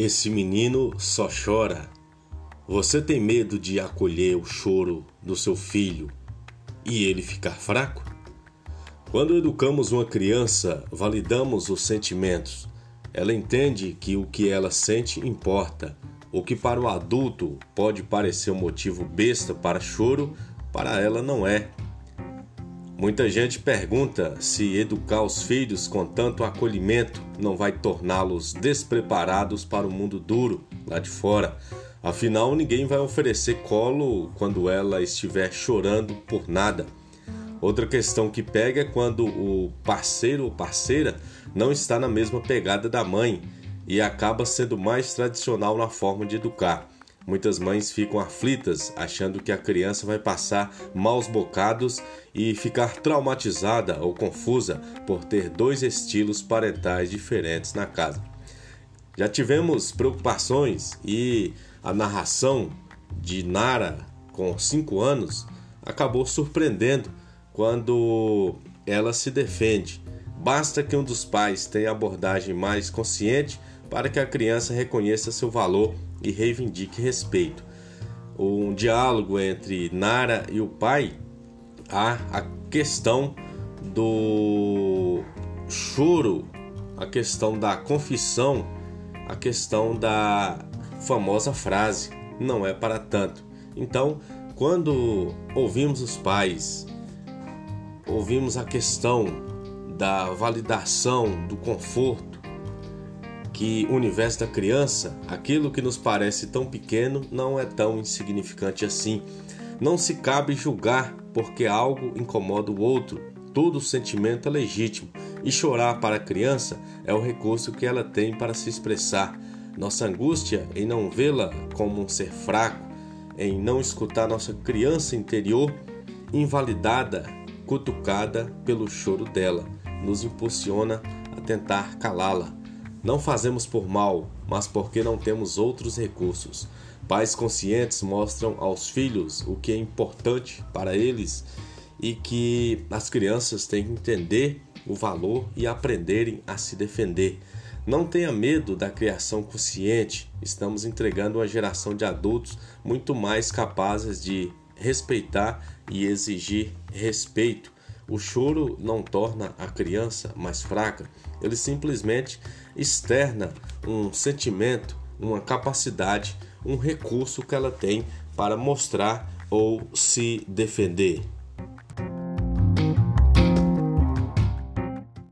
Esse menino só chora. Você tem medo de acolher o choro do seu filho e ele ficar fraco? Quando educamos uma criança, validamos os sentimentos. Ela entende que o que ela sente importa. O que para o adulto pode parecer um motivo besta para choro, para ela não é. Muita gente pergunta se educar os filhos com tanto acolhimento não vai torná-los despreparados para o mundo duro lá de fora. Afinal, ninguém vai oferecer colo quando ela estiver chorando por nada. Outra questão que pega é quando o parceiro ou parceira não está na mesma pegada da mãe e acaba sendo mais tradicional na forma de educar. Muitas mães ficam aflitas, achando que a criança vai passar maus bocados e ficar traumatizada ou confusa por ter dois estilos parentais diferentes na casa. Já tivemos preocupações e a narração de Nara, com 5 anos, acabou surpreendendo quando ela se defende. Basta que um dos pais tenha abordagem mais consciente para que a criança reconheça seu valor e reivindique respeito. Um diálogo entre Nara e o pai há a questão do choro, a questão da confissão, a questão da famosa frase: não é para tanto. Então, quando ouvimos os pais, ouvimos a questão da validação, do conforto, que o universo da criança, aquilo que nos parece tão pequeno, não é tão insignificante assim. Não se cabe julgar porque algo incomoda o outro. Todo sentimento é legítimo e chorar para a criança é o recurso que ela tem para se expressar. Nossa angústia em não vê-la como um ser fraco, em não escutar nossa criança interior invalidada, cutucada pelo choro dela, nos impulsiona a tentar calá-la. Não fazemos por mal, mas porque não temos outros recursos. Pais conscientes mostram aos filhos o que é importante para eles e que as crianças têm que entender o valor e aprenderem a se defender. Não tenha medo da criação consciente. Estamos entregando uma geração de adultos muito mais capazes de respeitar e exigir respeito o choro não torna a criança mais fraca, ele simplesmente externa um sentimento, uma capacidade, um recurso que ela tem para mostrar ou se defender.